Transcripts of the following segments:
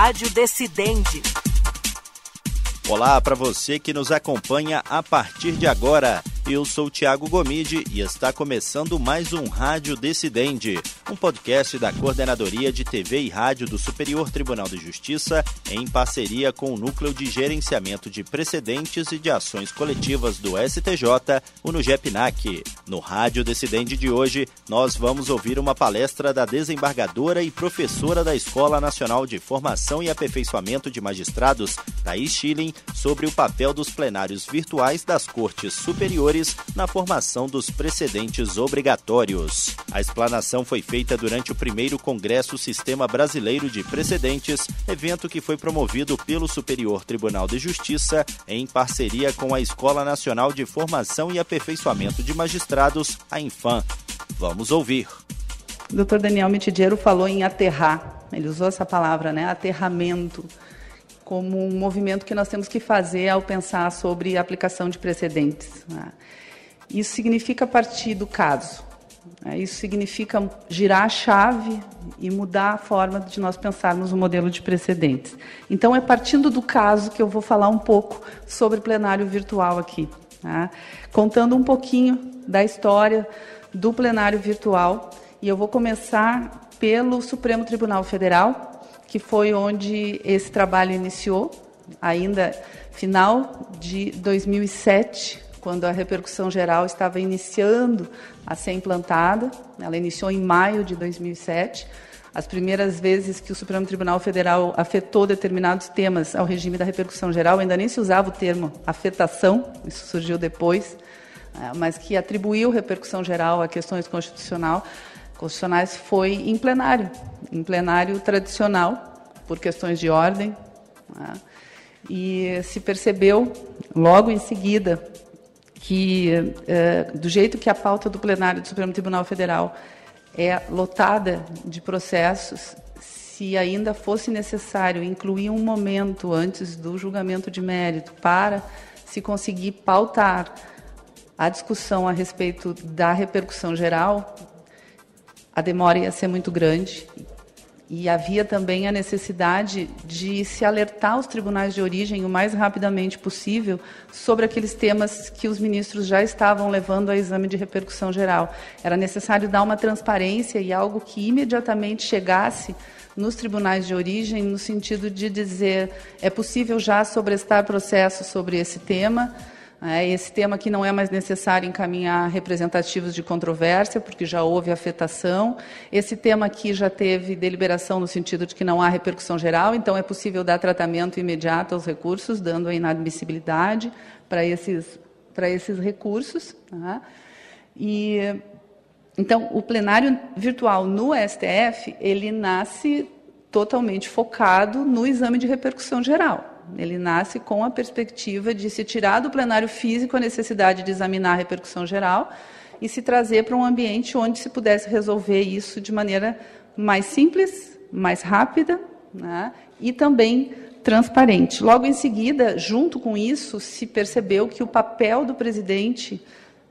Rádio Decidente. Olá para você que nos acompanha a partir de agora. Eu sou Tiago Gomide e está começando mais um Rádio Decidente, um podcast da Coordenadoria de TV e Rádio do Superior Tribunal de Justiça, em parceria com o Núcleo de Gerenciamento de Precedentes e de Ações Coletivas do STJ, o NUGEPNAC. No Rádio Decidente de hoje, nós vamos ouvir uma palestra da desembargadora e professora da Escola Nacional de Formação e Aperfeiçoamento de Magistrados, Thais Schilling, sobre o papel dos plenários virtuais das Cortes Superiores na formação dos precedentes obrigatórios. A explanação foi feita durante o primeiro Congresso Sistema Brasileiro de Precedentes, evento que foi promovido pelo Superior Tribunal de Justiça em parceria com a Escola Nacional de Formação e Aperfeiçoamento de Magistrados, a Infam. Vamos ouvir. O doutor Daniel Mitidiero falou em aterrar, ele usou essa palavra, né? Aterramento como um movimento que nós temos que fazer ao pensar sobre a aplicação de precedentes. Né? Isso significa partir do caso. Né? Isso significa girar a chave e mudar a forma de nós pensarmos o modelo de precedentes. Então, é partindo do caso que eu vou falar um pouco sobre plenário virtual aqui, né? contando um pouquinho da história do plenário virtual. E eu vou começar pelo Supremo Tribunal Federal, que foi onde esse trabalho iniciou, ainda final de 2007, quando a repercussão geral estava iniciando a ser implantada. Ela iniciou em maio de 2007. As primeiras vezes que o Supremo Tribunal Federal afetou determinados temas ao regime da repercussão geral, ainda nem se usava o termo afetação, isso surgiu depois, né, mas que atribuiu repercussão geral a questões constitucional, constitucionais foi em plenário, em plenário tradicional, por questões de ordem. Né? E se percebeu logo em seguida que, é, do jeito que a pauta do plenário do Supremo Tribunal Federal é lotada de processos, se ainda fosse necessário incluir um momento antes do julgamento de mérito para se conseguir pautar a discussão a respeito da repercussão geral, a demora ia ser muito grande. E havia também a necessidade de se alertar os tribunais de origem o mais rapidamente possível sobre aqueles temas que os ministros já estavam levando a exame de repercussão geral. Era necessário dar uma transparência e algo que imediatamente chegasse nos tribunais de origem, no sentido de dizer é possível já sobrestar processo sobre esse tema esse tema que não é mais necessário encaminhar representativos de controvérsia, porque já houve afetação. Esse tema aqui já teve deliberação no sentido de que não há repercussão geral, então é possível dar tratamento imediato aos recursos, dando a inadmissibilidade para esses, para esses recursos. Tá? E, então, o plenário virtual no STF, ele nasce totalmente focado no exame de repercussão geral. Ele nasce com a perspectiva de se tirar do plenário físico a necessidade de examinar a repercussão geral e se trazer para um ambiente onde se pudesse resolver isso de maneira mais simples, mais rápida né, e também transparente. Logo em seguida, junto com isso, se percebeu que o papel do presidente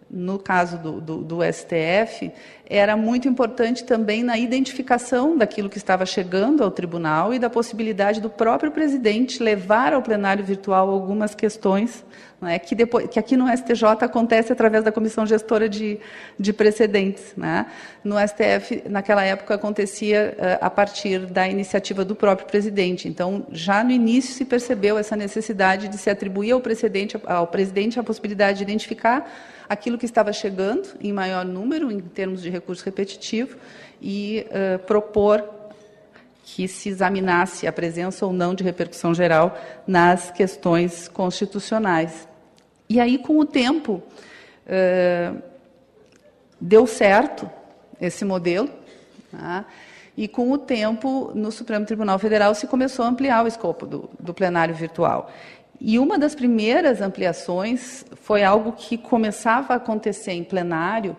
no caso do, do, do, STF, era muito importante também na identificação daquilo que estava chegando ao tribunal e da possibilidade do próprio presidente levar ao plenário virtual algumas questões né, que, depois, que aqui no STJ acontece através da comissão gestora de, de precedentes. Né. No STF, naquela época, acontecia uh, a partir da iniciativa do próprio presidente. Então, já no início se percebeu essa necessidade de se atribuir ao, precedente, ao presidente a possibilidade de identificar aquilo que estava chegando em maior número, em termos de recurso repetitivo, e uh, propor que se examinasse a presença ou não de repercussão geral nas questões constitucionais. E aí, com o tempo, uh, deu certo esse modelo, tá? e com o tempo, no Supremo Tribunal Federal se começou a ampliar o escopo do, do plenário virtual. E uma das primeiras ampliações foi algo que começava a acontecer em plenário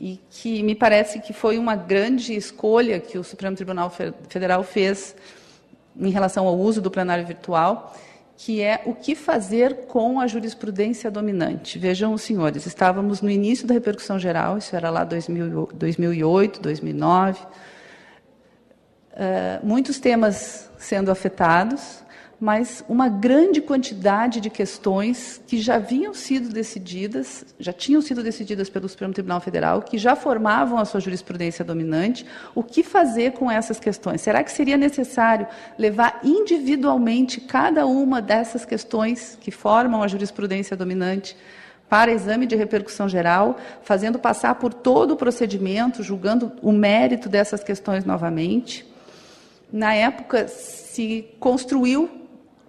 e que me parece que foi uma grande escolha que o Supremo Tribunal Federal fez em relação ao uso do plenário virtual, que é o que fazer com a jurisprudência dominante. Vejam, senhores, estávamos no início da repercussão geral, isso era lá 2000, 2008, 2009. Uh, muitos temas sendo afetados, mas uma grande quantidade de questões que já haviam sido decididas, já tinham sido decididas pelo Supremo Tribunal Federal, que já formavam a sua jurisprudência dominante. O que fazer com essas questões? Será que seria necessário levar individualmente cada uma dessas questões que formam a jurisprudência dominante para exame de repercussão geral, fazendo passar por todo o procedimento, julgando o mérito dessas questões novamente? Na época, se construiu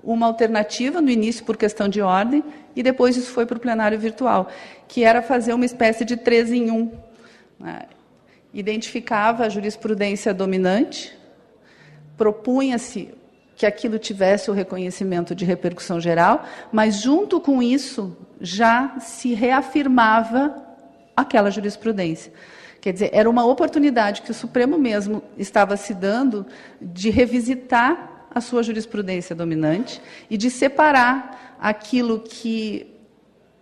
uma alternativa no início por questão de ordem e depois isso foi para o plenário virtual, que era fazer uma espécie de três em um. Né? Identificava a jurisprudência dominante, propunha-se que aquilo tivesse o reconhecimento de repercussão geral, mas junto com isso já se reafirmava aquela jurisprudência. Quer dizer, era uma oportunidade que o Supremo mesmo estava se dando de revisitar a sua jurisprudência dominante e de separar aquilo que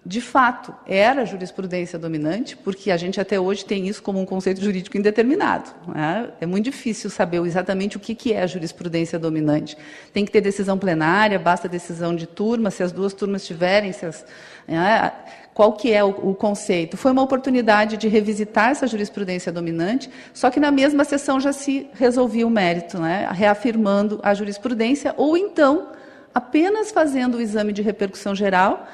de fato era jurisprudência dominante, porque a gente até hoje tem isso como um conceito jurídico indeterminado. Né? É muito difícil saber exatamente o que é a jurisprudência dominante. Tem que ter decisão plenária, basta decisão de turma, se as duas turmas tiverem, as, né? qual que é o, o, conceito. Foi uma oportunidade de revisitar essa jurisprudência dominante, só que na mesma sessão já se resolvia o mérito, né? reafirmando a jurisprudência, ou então apenas fazendo o exame de repercussão geral,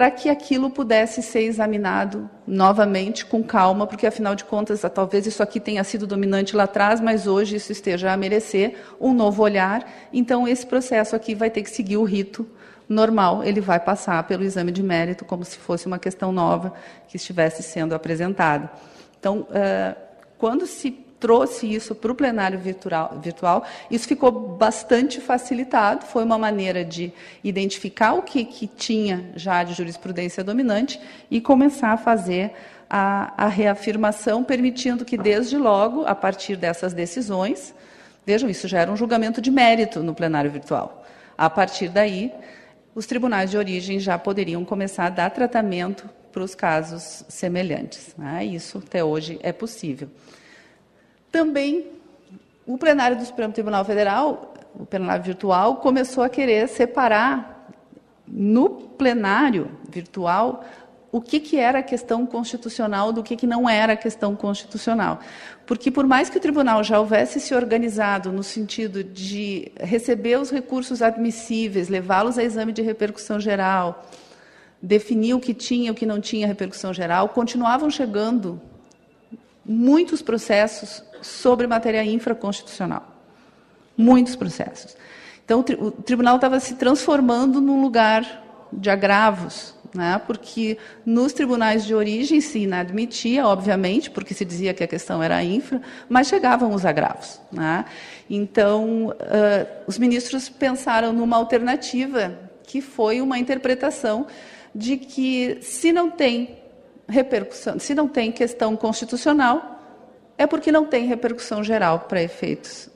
para que aquilo pudesse ser examinado novamente com calma, porque afinal de contas, talvez isso aqui tenha sido dominante lá atrás, mas hoje isso esteja a merecer um novo olhar. Então, esse processo aqui vai ter que seguir o rito normal, ele vai passar pelo exame de mérito como se fosse uma questão nova que estivesse sendo apresentada. Então, uh, quando se trouxe isso para o plenário virtual, virtual, isso ficou bastante facilitado, foi uma maneira de identificar o que, que tinha já de jurisprudência dominante e começar a fazer a, a reafirmação, permitindo que, desde logo, a partir dessas decisões, vejam, isso já era um julgamento de mérito no plenário virtual. A partir daí, os tribunais de origem já poderiam começar a dar tratamento para os casos semelhantes. Né? Isso até hoje é possível. Também o plenário do Supremo Tribunal Federal, o plenário virtual, começou a querer separar no plenário virtual o que, que era questão constitucional do que, que não era questão constitucional. Porque, por mais que o tribunal já houvesse se organizado no sentido de receber os recursos admissíveis, levá-los a exame de repercussão geral, definir o que tinha e o que não tinha repercussão geral, continuavam chegando muitos processos sobre matéria infraconstitucional. Muitos processos. Então, o tribunal estava se transformando num lugar de agravos, né? porque nos tribunais de origem se inadmitia, obviamente, porque se dizia que a questão era infra, mas chegavam os agravos. Né? Então, uh, os ministros pensaram numa alternativa que foi uma interpretação de que, se não tem repercussão, se não tem questão constitucional, é porque não tem repercussão geral para efeitos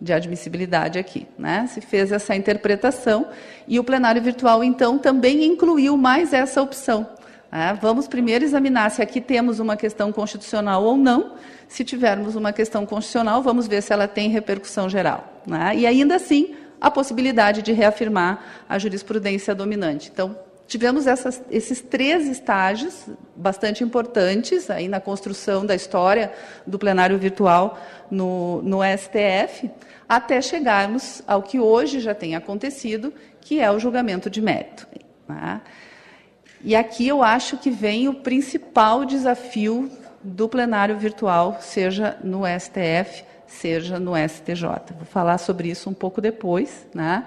de admissibilidade aqui. Né? Se fez essa interpretação e o plenário virtual, então, também incluiu mais essa opção. Né? Vamos primeiro examinar se aqui temos uma questão constitucional ou não. Se tivermos uma questão constitucional, vamos ver se ela tem repercussão geral. Né? E ainda assim, a possibilidade de reafirmar a jurisprudência dominante. Então, tivemos essas, esses três estágios bastante importantes aí na construção da história do plenário virtual no, no STF, até chegarmos ao que hoje já tem acontecido, que é o julgamento de mérito. Né? E aqui eu acho que vem o principal desafio do plenário virtual, seja no STF, seja no STJ. Vou falar sobre isso um pouco depois. Né?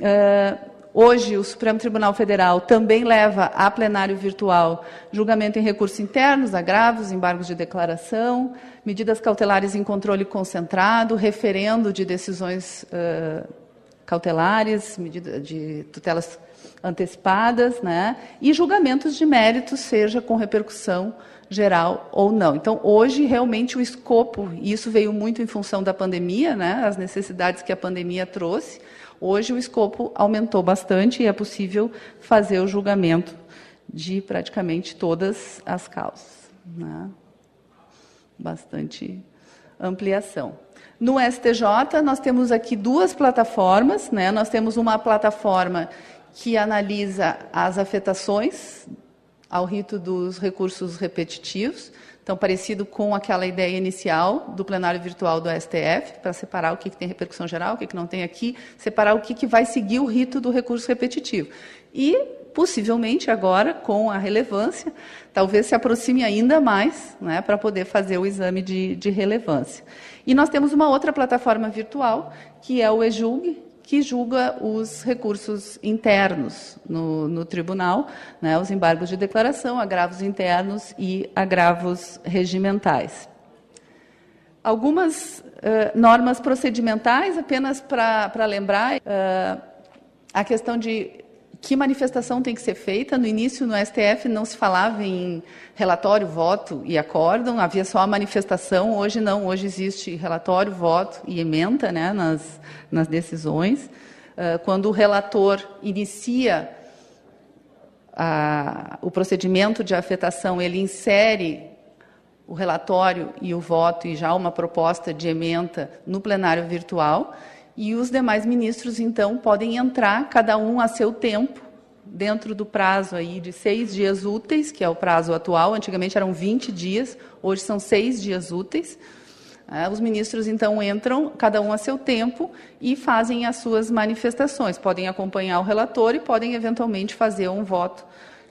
Uh, Hoje, o Supremo Tribunal Federal também leva a plenário virtual julgamento em recursos internos, agravos, embargos de declaração, medidas cautelares em controle concentrado, referendo de decisões uh, cautelares, medida de tutelas antecipadas, né? e julgamentos de mérito, seja com repercussão geral ou não. Então, hoje, realmente, o escopo, e isso veio muito em função da pandemia, né? as necessidades que a pandemia trouxe, Hoje o escopo aumentou bastante e é possível fazer o julgamento de praticamente todas as causas. Né? Bastante ampliação. No STJ, nós temos aqui duas plataformas. Né? Nós temos uma plataforma que analisa as afetações ao rito dos recursos repetitivos. Então, parecido com aquela ideia inicial do plenário virtual do STF, para separar o que, que tem repercussão geral, o que, que não tem aqui, separar o que, que vai seguir o rito do recurso repetitivo. E, possivelmente, agora, com a relevância, talvez se aproxime ainda mais né, para poder fazer o exame de, de relevância. E nós temos uma outra plataforma virtual, que é o EJUG, que julga os recursos internos no, no tribunal, né, os embargos de declaração, agravos internos e agravos regimentais. Algumas uh, normas procedimentais, apenas para lembrar, uh, a questão de que manifestação tem que ser feita. No início, no STF, não se falava em relatório, voto e acórdão, havia só a manifestação. Hoje não, hoje existe relatório, voto e emenda né, nas, nas decisões. Uh, quando o relator inicia a, o procedimento de afetação, ele insere o relatório e o voto e já uma proposta de emenda no plenário virtual e os demais ministros, então, podem entrar, cada um a seu tempo, dentro do prazo aí de seis dias úteis, que é o prazo atual. Antigamente eram 20 dias, hoje são seis dias úteis. É, os ministros, então, entram, cada um a seu tempo, e fazem as suas manifestações. Podem acompanhar o relator e podem, eventualmente, fazer um voto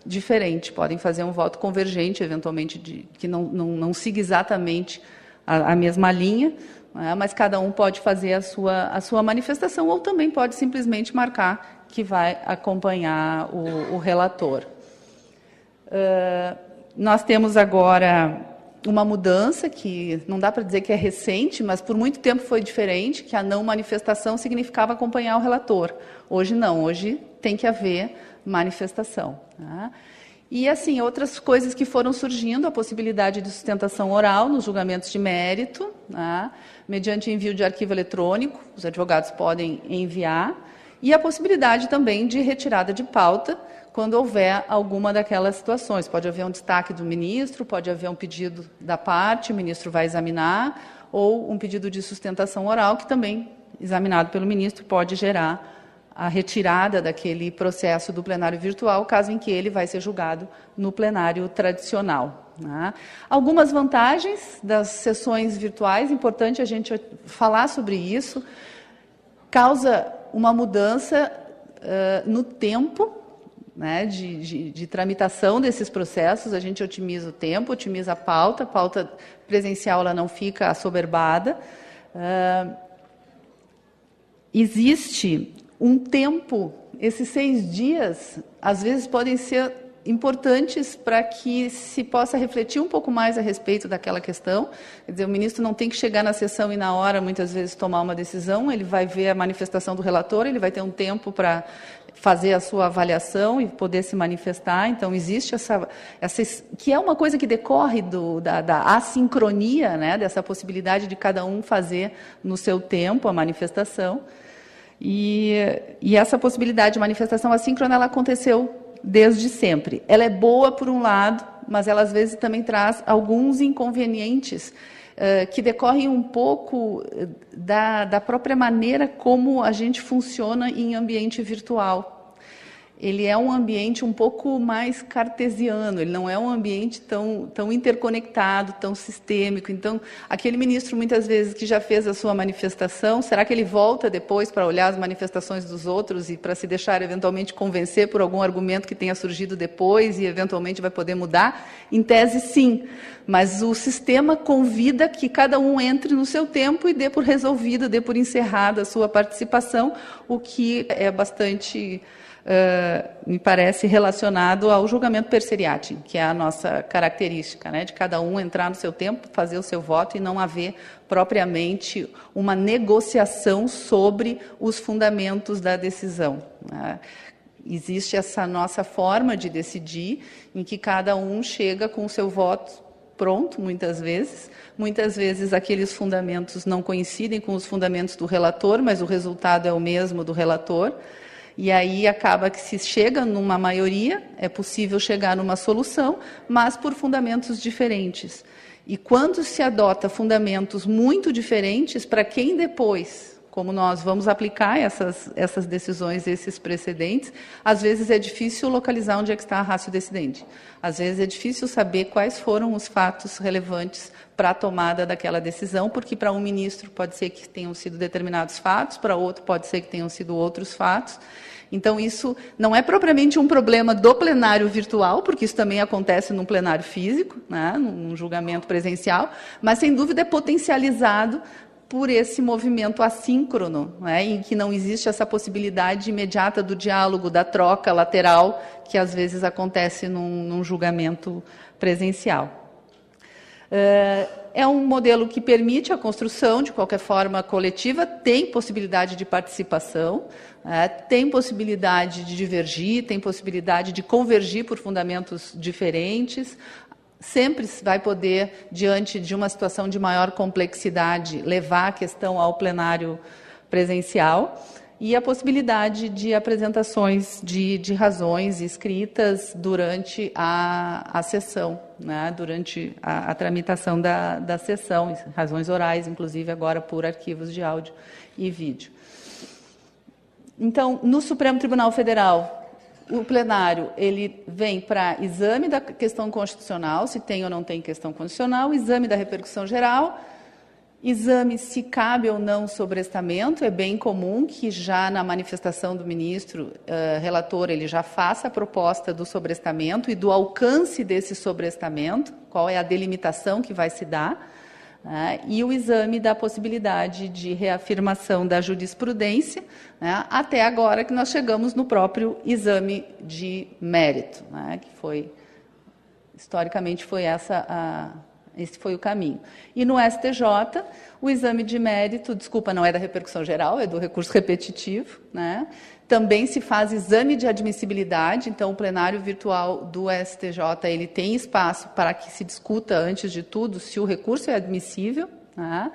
diferente. Podem fazer um voto convergente, eventualmente, de, que não, não, não siga exatamente a, a mesma linha, é? mas cada um pode fazer a sua, a sua manifestação ou também pode simplesmente marcar que vai acompanhar o, o relator. Uh, nós temos agora uma mudança que não dá para dizer que é recente, mas por muito tempo foi diferente, que a não manifestação significava acompanhar o relator. Hoje não, hoje tem que haver manifestação. Tá? E, assim, outras coisas que foram surgindo, a possibilidade de sustentação oral nos julgamentos de mérito, né? mediante envio de arquivo eletrônico, os advogados podem enviar, e a possibilidade também de retirada de pauta, quando houver alguma daquelas situações. Pode haver um destaque do ministro, pode haver um pedido da parte, o ministro vai examinar, ou um pedido de sustentação oral, que também, examinado pelo ministro, pode gerar a retirada daquele processo do plenário virtual, caso em que ele vai ser julgado no plenário tradicional. Né? Algumas vantagens das sessões virtuais, importante a gente falar sobre isso, causa uma mudança uh, no tempo né, de, de, de, tramitação desses processos, a gente otimiza o tempo, otimiza a pauta, a pauta presencial ela não fica assoberbada. Uh, existe um tempo, esses seis dias, às vezes podem ser importantes para que se possa refletir um pouco mais a respeito daquela questão. Quer dizer, o ministro não tem que chegar na sessão e na hora, muitas vezes, tomar uma decisão, ele vai ver a manifestação do relator, ele vai ter um tempo para fazer a sua avaliação e poder se manifestar. Então, existe essa, essa que é uma coisa que decorre do, da, da assincronia, né, dessa possibilidade de cada um fazer no seu tempo a manifestação. E, e essa possibilidade de manifestação assíncrona ela aconteceu desde sempre. Ela é boa por um lado, mas ela às vezes também traz alguns inconvenientes uh, que decorrem um pouco eh, da, da própria maneira como a gente funciona em ambiente virtual ele é um ambiente um pouco mais cartesiano, ele não é um ambiente tão, tão interconectado, tão sistêmico. Então, aquele ministro, muitas vezes, que já fez a sua manifestação, será que ele volta depois para olhar as manifestações dos outros e para se deixar eventualmente convencer por algum argumento que tenha surgido depois e eventualmente vai poder mudar? Em tese, sim. Mas o sistema convida que cada um entre no seu tempo e dê por resolvida, dê por encerrada a sua participação, o que é bastante uh, me parece relacionado ao julgamento per seriatim, que é a nossa característica, né, de cada um entrar no seu tempo, fazer o seu voto e não haver propriamente uma negociação sobre os fundamentos da decisão. Né. Existe essa nossa forma de decidir, em que cada um chega com o seu voto pronto, muitas vezes. Muitas vezes aqueles fundamentos não coincidem com os fundamentos do relator, mas o resultado é o mesmo do relator. E aí acaba que se chega numa maioria, é possível chegar numa solução, mas por fundamentos diferentes. E quando se adota fundamentos muito diferentes, para quem depois, como nós vamos aplicar essas, essas decisões, esses precedentes, às vezes é difícil localizar onde é que está a rácio decidente. Às vezes é difícil saber quais foram os fatos relevantes para a tomada daquela decisão, porque para um ministro pode ser que tenham sido determinados fatos, para outro pode ser que tenham sido outros fatos. Então, isso não é propriamente um problema do plenário virtual, porque isso também acontece num plenário físico, né, num julgamento presencial, mas, sem dúvida, é potencializado por esse movimento assíncrono, né, em que não existe essa possibilidade imediata do diálogo, da troca lateral, que às vezes acontece num, num julgamento presencial. Uh, é um modelo que permite a construção, de qualquer forma, coletiva, tem possibilidade de participação, é, tem possibilidade de divergir, tem possibilidade de convergir por fundamentos diferentes, sempre vai poder, diante de uma situação de maior complexidade, levar a questão ao plenário presencial e a possibilidade de apresentações de, de razões escritas durante a, a sessão, né, durante a, a tramitação da, da sessão, razões orais, inclusive agora por arquivos de áudio e vídeo. Então, no Supremo Tribunal Federal, o plenário ele vem para exame da questão constitucional, se tem ou não tem questão constitucional, exame da repercussão geral, exame se cabe ou não sobrestamento. É bem comum que já na manifestação do ministro uh, relator ele já faça a proposta do sobrestamento e do alcance desse sobrestamento, qual é a delimitação que vai se dar. Né, e o exame da possibilidade de reafirmação da jurisprudência, né, até agora que nós chegamos no próprio exame de mérito, né, que foi, historicamente, foi essa a, esse foi o caminho. E no STJ, o exame de mérito, desculpa, não é da repercussão geral, é do recurso repetitivo, né? Também se faz exame de admissibilidade, então o plenário virtual do STJ ele tem espaço para que se discuta antes de tudo se o recurso é admissível, né?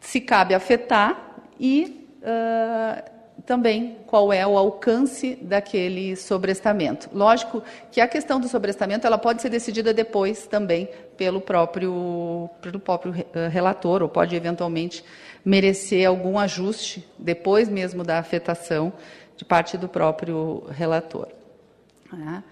se cabe afetar e uh, também qual é o alcance daquele sobrestamento. Lógico que a questão do sobrestamento ela pode ser decidida depois também pelo próprio, pelo próprio eh, relator, ou pode eventualmente merecer algum ajuste depois mesmo da afetação de parte do próprio relator. É.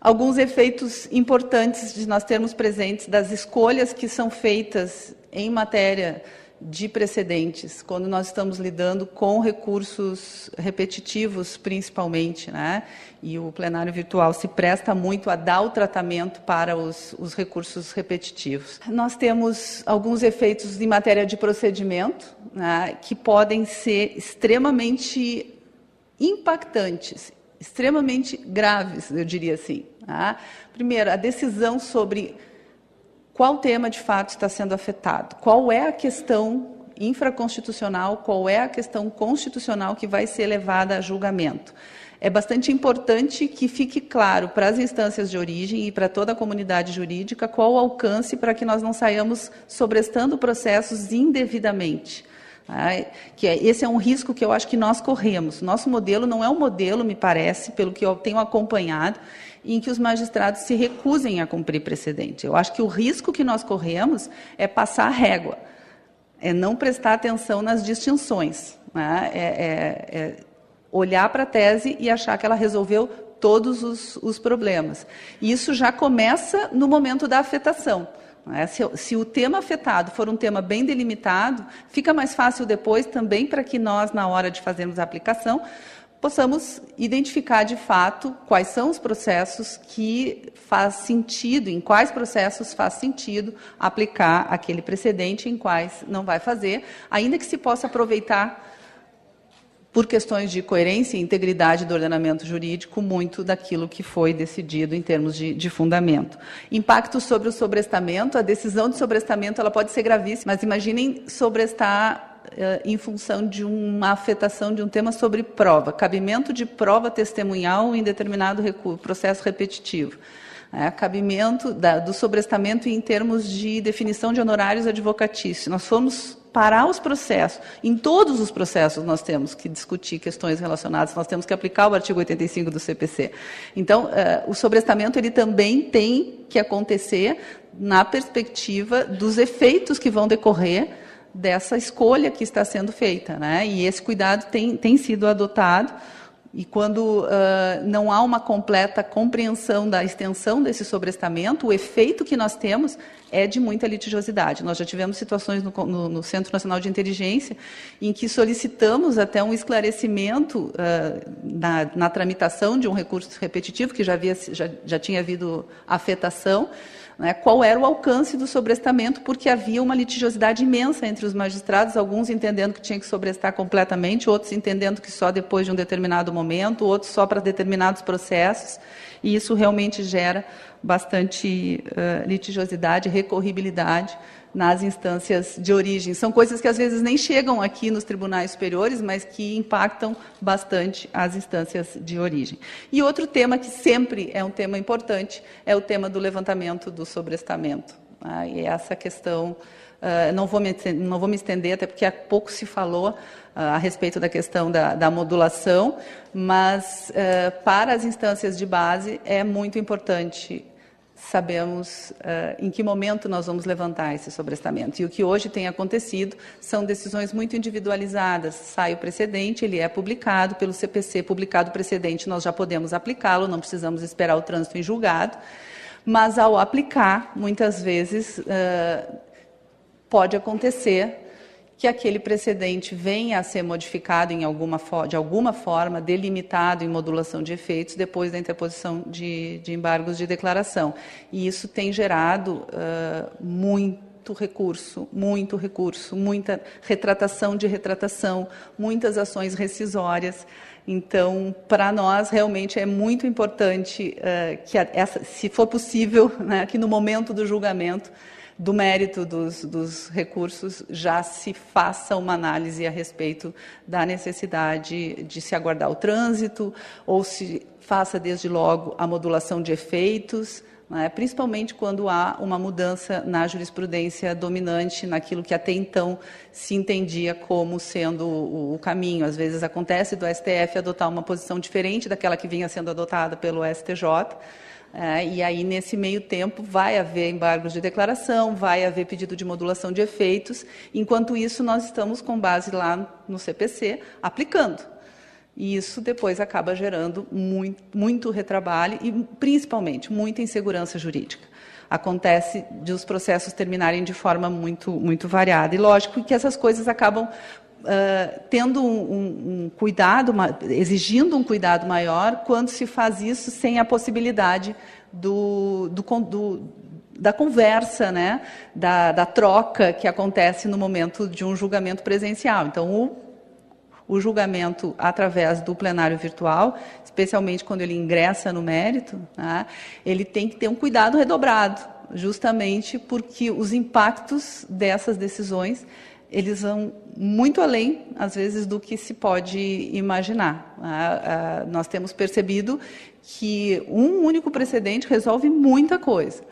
Alguns efeitos importantes de nós termos presentes das escolhas que são feitas em matéria de precedentes, quando nós estamos lidando com recursos repetitivos, principalmente, né? e o plenário virtual se presta muito a dar o tratamento para os, os recursos repetitivos. Nós temos alguns efeitos em matéria de procedimento, né? que podem ser extremamente impactantes, extremamente graves, eu diria assim. Né? Primeiro, a decisão sobre qual tema de fato está sendo afetado, qual é a questão infraconstitucional, qual é a questão constitucional que vai ser levada a julgamento. É bastante importante que fique claro para as instâncias de origem e para toda a comunidade jurídica qual o alcance para que nós não saiamos sobrestando processos indevidamente. Que é, esse é um risco que eu acho que nós corremos. Nosso modelo não é um modelo, me parece, pelo que eu tenho acompanhado, em que os magistrados se recusem a cumprir precedente. Eu acho que o risco que nós corremos é passar a régua, é não prestar atenção nas distinções, né? é, é, é olhar para a tese e achar que ela resolveu todos os, os problemas. E isso já começa no momento da afetação. Né? Se, se, o tema afetado for um tema bem delimitado, fica mais fácil depois também para que nós, na hora de fazermos a aplicação, possamos identificar de fato quais são os processos que faz sentido, em quais processos faz sentido aplicar aquele precedente, em quais não vai fazer, ainda que se possa aproveitar por questões de coerência e integridade do ordenamento jurídico, muito daquilo que foi decidido em termos de, de, fundamento. Impacto sobre o sobrestamento, a decisão de sobrestamento ela pode ser gravíssima, mas imaginem sobrestar eh, em função de uma afetação de um tema sobre prova, cabimento de prova testemunhal em determinado processo repetitivo. É, cabimento da, do sobrestamento em termos de definição de honorários advocatícios. Nós fomos parar os processos. Em todos os processos nós temos que discutir questões relacionadas, nós temos que aplicar o artigo 85 do CPC. Então, eh, o sobrestamento ele também tem que acontecer na perspectiva dos efeitos que vão decorrer dessa escolha que está sendo feita. Né? E esse cuidado tem, tem sido adotado. E quando uh, não há uma completa compreensão da extensão desse sobrestamento, o efeito que nós temos é de muita litigiosidade. Nós já tivemos situações no, no, no Centro Nacional de Inteligência em que solicitamos até um esclarecimento uh, na, na, tramitação de um recurso repetitivo, que já, havia, já, já tinha havido afetação, né, qual era o alcance do sobrestamento, porque havia uma litigiosidade imensa entre os magistrados, alguns entendendo que tinha que sobrestar completamente, outros entendendo que só depois de um determinado momento, outros só para determinados processos, e isso realmente gera bastante uh, litigiosidade, recorribilidade nas instâncias de origem. São coisas que às vezes nem chegam aqui nos tribunais superiores, mas que impactam bastante as instâncias de origem. E outro tema que sempre é um tema importante é o tema do levantamento do sobrestamento. Ah, e essa questão, uh, não, vou me, não vou me estender, até porque há pouco se falou uh, a respeito da questão da, da modulação, mas uh, para as instâncias de base é muito importante sabemos uh, em que momento nós vamos levantar esse sobrestamento. E o que hoje tem acontecido são decisões muito individualizadas. Sai o precedente, ele é publicado pelo CPC, publicado o precedente, nós já podemos aplicá-lo, não precisamos esperar o trânsito em julgado. Mas ao aplicar, muitas vezes uh, pode acontecer que aquele precedente venha a ser modificado em alguma de alguma forma, delimitado em modulação de efeitos depois da interposição de, de embargos de declaração. E isso tem gerado uh, muito recurso, muito recurso, muita retratação de retratação, muitas ações rescisórias. Então, para nós, realmente é muito importante uh, que, a, essa, se for possível, né, que no momento do julgamento, do mérito dos, dos, recursos, já se faça uma análise a respeito da necessidade de se aguardar o trânsito, ou se faça desde logo a modulação de efeitos, né, principalmente quando há uma mudança na jurisprudência dominante, naquilo que até então se entendia como sendo o, o caminho. Às vezes acontece do STF adotar uma posição diferente daquela que vinha sendo adotada pelo STJ. É, e aí, nesse meio tempo, vai haver embargos de declaração, vai haver pedido de modulação de efeitos. Enquanto isso, nós estamos com base lá no CPC aplicando. E isso depois acaba gerando muito, muito retrabalho e, principalmente, muita insegurança jurídica. Acontece de os processos terminarem de forma muito, muito variada. E, lógico, que essas coisas acabam Uh, tendo um, um, um cuidado, uma, exigindo um cuidado maior, quando se faz isso sem a possibilidade do, do, do da conversa, né, da, da, troca que acontece no momento de um julgamento presencial. Então, o, o julgamento através do plenário virtual, especialmente quando ele ingressa no mérito, né, ele tem que ter um cuidado redobrado, justamente porque os impactos dessas decisões eles vão muito além, às vezes, do que se pode imaginar. Ah, ah, nós temos percebido que um único precedente resolve muita coisa,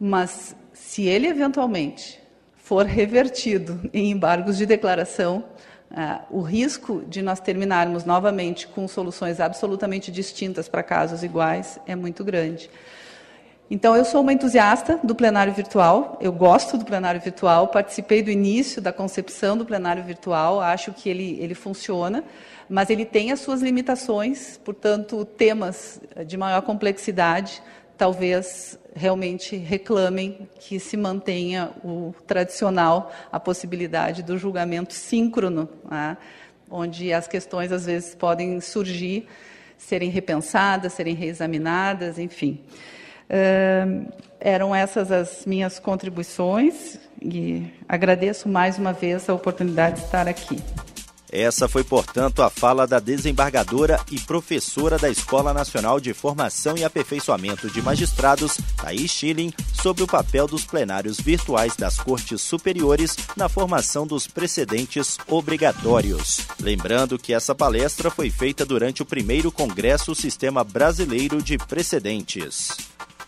mas se ele eventualmente for revertido em embargos de declaração, ah, o risco de nós terminarmos novamente com soluções absolutamente distintas para casos iguais é muito grande. Então, eu sou uma entusiasta do plenário virtual, eu gosto do plenário virtual, participei do início da concepção do plenário virtual, acho que ele, ele funciona, mas ele tem as suas limitações, portanto, temas de maior complexidade talvez realmente reclamem que se mantenha o tradicional, a possibilidade do julgamento síncrono, né? onde as questões às vezes podem surgir, serem repensadas, serem reexaminadas, enfim. Eram essas as minhas contribuições e agradeço mais uma vez a oportunidade de estar aqui. Essa foi, portanto, a fala da desembargadora e professora da Escola Nacional de Formação e Aperfeiçoamento de Magistrados, Thaís Schilling, sobre o papel dos plenários virtuais das Cortes Superiores na formação dos precedentes obrigatórios. Lembrando que essa palestra foi feita durante o primeiro Congresso Sistema Brasileiro de Precedentes.